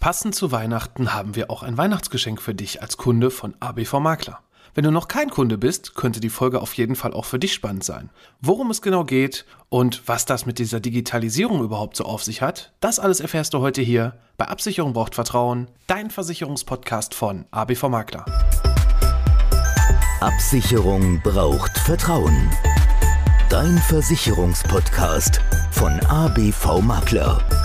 Passend zu Weihnachten haben wir auch ein Weihnachtsgeschenk für dich als Kunde von ABV Makler. Wenn du noch kein Kunde bist, könnte die Folge auf jeden Fall auch für dich spannend sein. Worum es genau geht und was das mit dieser Digitalisierung überhaupt so auf sich hat, das alles erfährst du heute hier bei Absicherung braucht Vertrauen, dein Versicherungspodcast von ABV Makler. Absicherung braucht Vertrauen. Dein Versicherungspodcast von ABV Makler.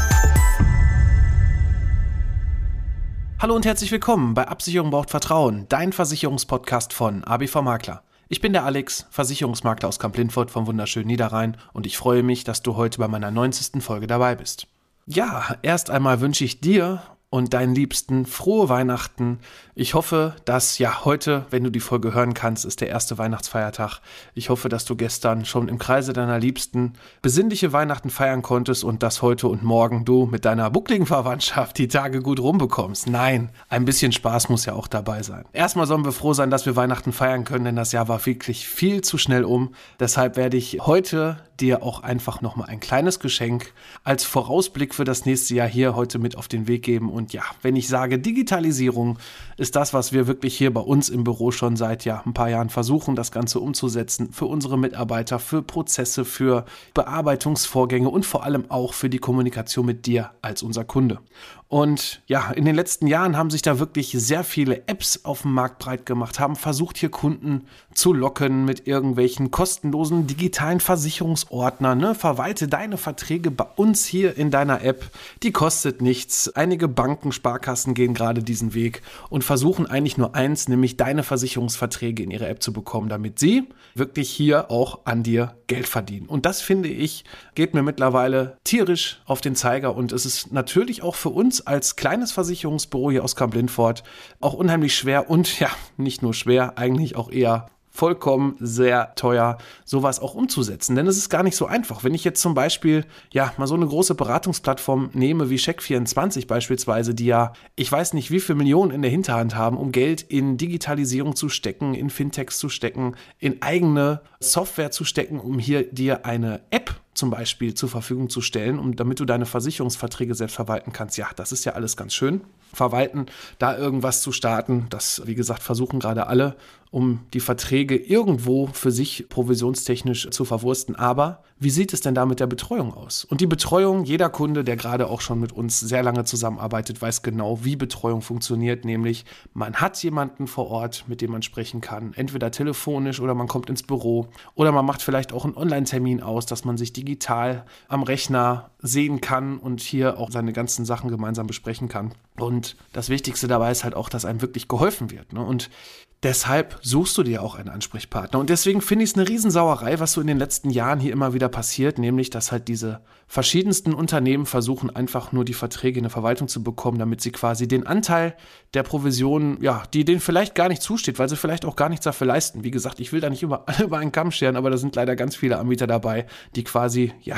Hallo und herzlich willkommen bei Absicherung braucht Vertrauen, dein Versicherungspodcast von ABV Makler. Ich bin der Alex, Versicherungsmakler aus Kamp-Lindfort vom wunderschönen Niederrhein und ich freue mich, dass du heute bei meiner 90. Folge dabei bist. Ja, erst einmal wünsche ich dir und deinen Liebsten frohe Weihnachten. Ich hoffe, dass ja heute, wenn du die Folge hören kannst, ist der erste Weihnachtsfeiertag. Ich hoffe, dass du gestern schon im Kreise deiner Liebsten besinnliche Weihnachten feiern konntest und dass heute und morgen du mit deiner buckligen Verwandtschaft die Tage gut rumbekommst. Nein, ein bisschen Spaß muss ja auch dabei sein. Erstmal sollen wir froh sein, dass wir Weihnachten feiern können, denn das Jahr war wirklich viel zu schnell um. Deshalb werde ich heute dir auch einfach nochmal ein kleines Geschenk als Vorausblick für das nächste Jahr hier heute mit auf den Weg geben. Und ja, wenn ich sage Digitalisierung, ist das, was wir wirklich hier bei uns im Büro schon seit ja ein paar Jahren versuchen, das Ganze umzusetzen für unsere Mitarbeiter, für Prozesse, für Bearbeitungsvorgänge und vor allem auch für die Kommunikation mit dir als unser Kunde. Und ja, in den letzten Jahren haben sich da wirklich sehr viele Apps auf dem Markt breit gemacht, haben versucht, hier Kunden zu locken mit irgendwelchen kostenlosen digitalen Versicherungsordnern. Ne? Verwalte deine Verträge bei uns hier in deiner App. Die kostet nichts. Einige Banken, Sparkassen gehen gerade diesen Weg und versuchen eigentlich nur eins, nämlich deine Versicherungsverträge in ihre App zu bekommen, damit sie wirklich hier auch an dir Geld verdienen. Und das finde ich, geht mir mittlerweile tierisch auf den Zeiger und es ist natürlich auch für uns uns als kleines Versicherungsbüro hier aus Kamp-Lindfort auch unheimlich schwer und ja, nicht nur schwer, eigentlich auch eher vollkommen sehr teuer, sowas auch umzusetzen. Denn es ist gar nicht so einfach. Wenn ich jetzt zum Beispiel, ja, mal so eine große Beratungsplattform nehme wie Check24 beispielsweise, die ja, ich weiß nicht, wie viele Millionen in der Hinterhand haben, um Geld in Digitalisierung zu stecken, in Fintechs zu stecken, in eigene Software zu stecken, um hier dir eine App zum Beispiel zur Verfügung zu stellen, um, damit du deine Versicherungsverträge selbst verwalten kannst. Ja, das ist ja alles ganz schön. Verwalten, da irgendwas zu starten, das, wie gesagt, versuchen gerade alle um die Verträge irgendwo für sich provisionstechnisch zu verwursten. Aber wie sieht es denn da mit der Betreuung aus? Und die Betreuung, jeder Kunde, der gerade auch schon mit uns sehr lange zusammenarbeitet, weiß genau, wie Betreuung funktioniert. Nämlich, man hat jemanden vor Ort, mit dem man sprechen kann. Entweder telefonisch oder man kommt ins Büro oder man macht vielleicht auch einen Online-Termin aus, dass man sich digital am Rechner sehen kann und hier auch seine ganzen Sachen gemeinsam besprechen kann. Und das Wichtigste dabei ist halt auch, dass einem wirklich geholfen wird. Ne? Und Deshalb suchst du dir auch einen Ansprechpartner. Und deswegen finde ich es eine Riesensauerei, was so in den letzten Jahren hier immer wieder passiert, nämlich, dass halt diese verschiedensten Unternehmen versuchen, einfach nur die Verträge in der Verwaltung zu bekommen, damit sie quasi den Anteil der Provision, ja, die denen vielleicht gar nicht zusteht, weil sie vielleicht auch gar nichts dafür leisten. Wie gesagt, ich will da nicht über, über einen Kamm scheren, aber da sind leider ganz viele Anbieter dabei, die quasi, ja,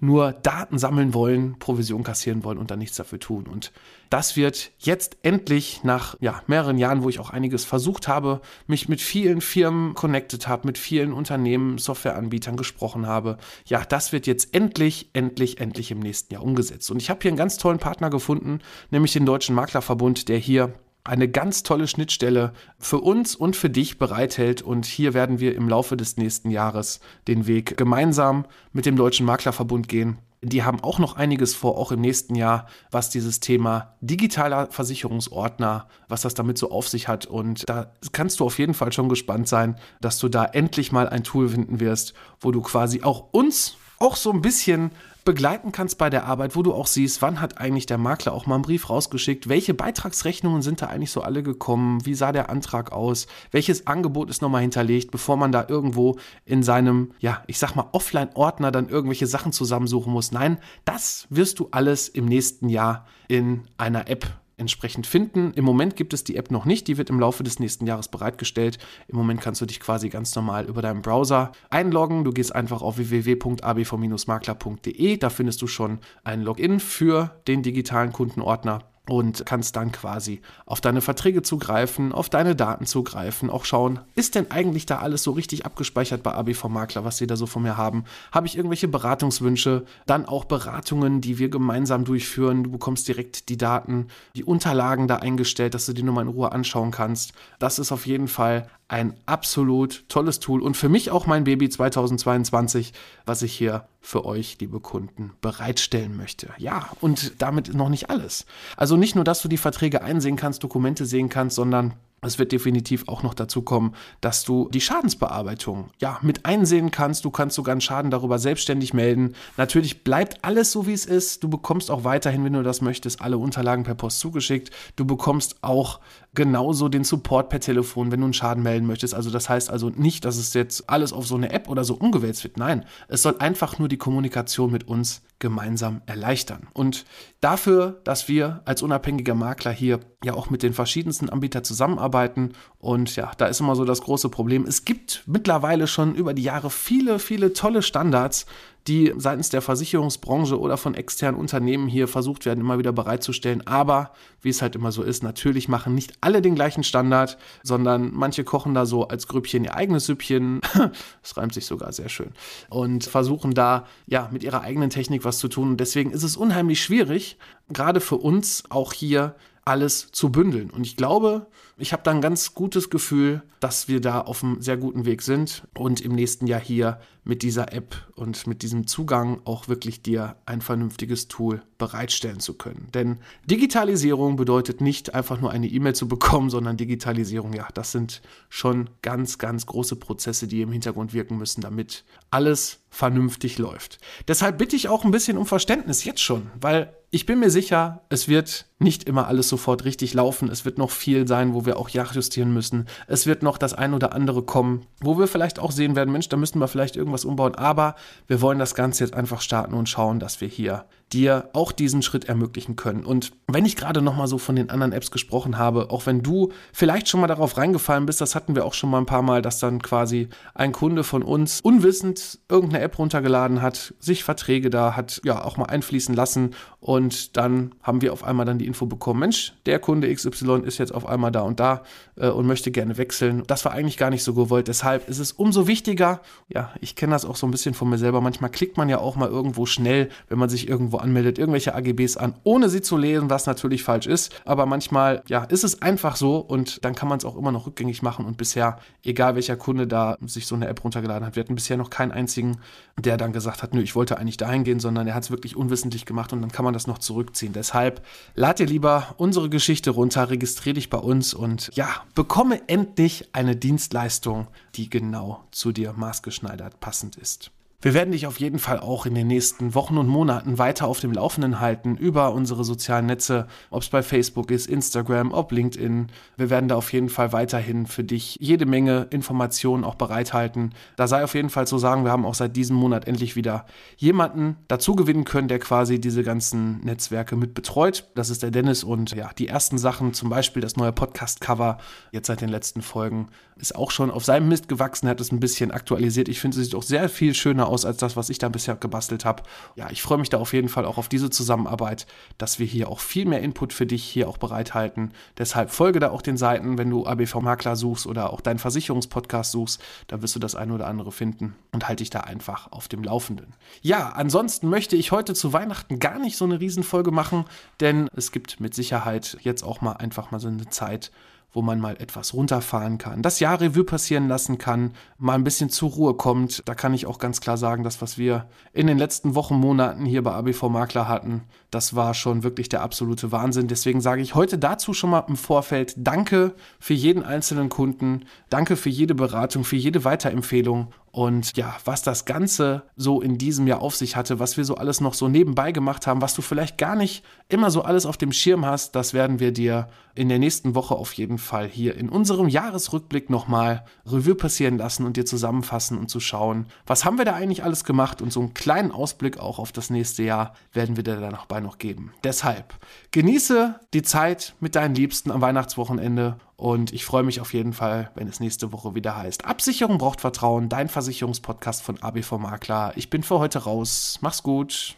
nur Daten sammeln wollen, Provision kassieren wollen und dann nichts dafür tun. Und das wird jetzt endlich nach ja, mehreren Jahren, wo ich auch einiges versucht habe, mich mit vielen Firmen connected habe, mit vielen Unternehmen, Softwareanbietern gesprochen habe. Ja, das wird jetzt endlich, endlich, endlich im nächsten Jahr umgesetzt. Und ich habe hier einen ganz tollen Partner gefunden, nämlich den Deutschen Maklerverbund, der hier eine ganz tolle Schnittstelle für uns und für dich bereithält. Und hier werden wir im Laufe des nächsten Jahres den Weg gemeinsam mit dem Deutschen Maklerverbund gehen. Die haben auch noch einiges vor, auch im nächsten Jahr, was dieses Thema digitaler Versicherungsordner, was das damit so auf sich hat. Und da kannst du auf jeden Fall schon gespannt sein, dass du da endlich mal ein Tool finden wirst, wo du quasi auch uns auch so ein bisschen begleiten kannst bei der Arbeit, wo du auch siehst, wann hat eigentlich der Makler auch mal einen Brief rausgeschickt, welche Beitragsrechnungen sind da eigentlich so alle gekommen, wie sah der Antrag aus, welches Angebot ist nochmal hinterlegt, bevor man da irgendwo in seinem, ja, ich sag mal, Offline-Ordner dann irgendwelche Sachen zusammensuchen muss. Nein, das wirst du alles im nächsten Jahr in einer App entsprechend finden. Im Moment gibt es die App noch nicht, die wird im Laufe des nächsten Jahres bereitgestellt. Im Moment kannst du dich quasi ganz normal über deinen Browser einloggen. Du gehst einfach auf www.abv-makler.de, da findest du schon ein Login für den digitalen Kundenordner. Und kannst dann quasi auf deine Verträge zugreifen, auf deine Daten zugreifen, auch schauen, ist denn eigentlich da alles so richtig abgespeichert bei ABV Makler, was sie da so von mir haben? Habe ich irgendwelche Beratungswünsche? Dann auch Beratungen, die wir gemeinsam durchführen. Du bekommst direkt die Daten, die Unterlagen da eingestellt, dass du die nur mal in Ruhe anschauen kannst. Das ist auf jeden Fall ein absolut tolles Tool und für mich auch mein Baby 2022, was ich hier für euch, liebe Kunden, bereitstellen möchte. Ja, und damit noch nicht alles. Also nicht nur, dass du die Verträge einsehen kannst, Dokumente sehen kannst, sondern es wird definitiv auch noch dazu kommen, dass du die Schadensbearbeitung ja mit einsehen kannst. Du kannst sogar einen Schaden darüber selbstständig melden. Natürlich bleibt alles so, wie es ist. Du bekommst auch weiterhin, wenn du das möchtest, alle Unterlagen per Post zugeschickt. Du bekommst auch genauso den Support per Telefon, wenn du einen Schaden melden möchtest. Also das heißt also nicht, dass es jetzt alles auf so eine App oder so umgewälzt wird. Nein, es soll einfach nur die Kommunikation mit uns gemeinsam erleichtern. Und dafür, dass wir als unabhängiger Makler hier ja auch mit den verschiedensten Anbietern zusammenarbeiten und ja, da ist immer so das große Problem. Es gibt mittlerweile schon über die Jahre viele, viele tolle Standards, die seitens der Versicherungsbranche oder von externen Unternehmen hier versucht werden, immer wieder bereitzustellen. Aber wie es halt immer so ist, natürlich machen nicht alle den gleichen Standard, sondern manche kochen da so als Grüppchen ihr eigenes Süppchen. Das reimt sich sogar sehr schön. Und versuchen da ja mit ihrer eigenen Technik was zu tun. Und deswegen ist es unheimlich schwierig, gerade für uns auch hier alles zu bündeln. Und ich glaube, ich habe da ein ganz gutes Gefühl, dass wir da auf einem sehr guten Weg sind und im nächsten Jahr hier mit dieser App und mit diesem Zugang auch wirklich dir ein vernünftiges Tool bereitstellen zu können. Denn Digitalisierung bedeutet nicht einfach nur eine E-Mail zu bekommen, sondern Digitalisierung, ja, das sind schon ganz, ganz große Prozesse, die im Hintergrund wirken müssen, damit alles vernünftig läuft. Deshalb bitte ich auch ein bisschen um Verständnis jetzt schon, weil ich bin mir sicher, es wird nicht immer alles sofort richtig laufen. Es wird noch viel sein, wo wir auch justieren müssen. Es wird noch das ein oder andere kommen, wo wir vielleicht auch sehen werden, Mensch, da müssten wir vielleicht irgendwas umbauen. Aber wir wollen das Ganze jetzt einfach starten und schauen, dass wir hier dir auch diesen Schritt ermöglichen können. Und wenn ich gerade noch mal so von den anderen Apps gesprochen habe, auch wenn du vielleicht schon mal darauf reingefallen bist, das hatten wir auch schon mal ein paar Mal, dass dann quasi ein Kunde von uns unwissend irgendeine App runtergeladen hat, sich Verträge da hat ja auch mal einfließen lassen und dann haben wir auf einmal dann die Info bekommen, Mensch, der Kunde XY ist jetzt auf einmal da und da äh, und möchte gerne wechseln. Das war eigentlich gar nicht so gewollt. Deshalb ist es umso wichtiger, ja, ich kenne das auch so ein bisschen von mir selber, manchmal klickt man ja auch mal irgendwo schnell, wenn man sich irgendwo anmeldet, irgendwelche AGBs an, ohne sie zu lesen, was natürlich falsch ist. Aber manchmal, ja, ist es einfach so und dann kann man es auch immer noch rückgängig machen. Und bisher, egal welcher Kunde da sich so eine App runtergeladen hat, wir hatten bisher noch keinen einzigen, der dann gesagt hat, nö, ich wollte eigentlich dahin gehen, sondern er hat es wirklich unwissentlich gemacht und dann kann man das noch zurückziehen. Deshalb lad dir lieber unsere Geschichte runter, registriere dich bei uns und ja, bekomme endlich eine Dienstleistung, die genau zu dir maßgeschneidert passend ist. Wir werden dich auf jeden Fall auch in den nächsten Wochen und Monaten weiter auf dem Laufenden halten über unsere sozialen Netze, ob es bei Facebook ist, Instagram, ob LinkedIn. Wir werden da auf jeden Fall weiterhin für dich jede Menge Informationen auch bereithalten. Da sei auf jeden Fall zu sagen, wir haben auch seit diesem Monat endlich wieder jemanden dazu gewinnen können, der quasi diese ganzen Netzwerke mit betreut. Das ist der Dennis und ja, die ersten Sachen, zum Beispiel das neue Podcast-Cover, jetzt seit den letzten Folgen, ist auch schon auf seinem Mist gewachsen, hat es ein bisschen aktualisiert. Ich finde, es sieht auch sehr viel schöner aus als das, was ich da bisher gebastelt habe. Ja, ich freue mich da auf jeden Fall auch auf diese Zusammenarbeit, dass wir hier auch viel mehr Input für dich hier auch bereithalten. Deshalb folge da auch den Seiten, wenn du ABV Makler suchst oder auch deinen Versicherungspodcast suchst, da wirst du das eine oder andere finden und halte dich da einfach auf dem Laufenden. Ja, ansonsten möchte ich heute zu Weihnachten gar nicht so eine Riesenfolge machen, denn es gibt mit Sicherheit jetzt auch mal einfach mal so eine Zeit, wo man mal etwas runterfahren kann, das Jahr Revue passieren lassen kann, mal ein bisschen zur Ruhe kommt. Da kann ich auch ganz klar sagen, das, was wir in den letzten Wochen, Monaten hier bei ABV Makler hatten, das war schon wirklich der absolute Wahnsinn. Deswegen sage ich heute dazu schon mal im Vorfeld Danke für jeden einzelnen Kunden, danke für jede Beratung, für jede Weiterempfehlung und ja, was das Ganze so in diesem Jahr auf sich hatte, was wir so alles noch so nebenbei gemacht haben, was du vielleicht gar nicht immer so alles auf dem Schirm hast, das werden wir dir in der nächsten Woche auf jeden Fall hier in unserem Jahresrückblick nochmal Revue passieren lassen und dir zusammenfassen und zu schauen, was haben wir da eigentlich alles gemacht und so einen kleinen Ausblick auch auf das nächste Jahr werden wir dir da noch bei noch geben. Deshalb genieße die Zeit mit deinen Liebsten am Weihnachtswochenende und ich freue mich auf jeden Fall, wenn es nächste Woche wieder heißt. Absicherung braucht Vertrauen, dein Versicherungspodcast von ABV Makler. Ich bin für heute raus. Mach's gut.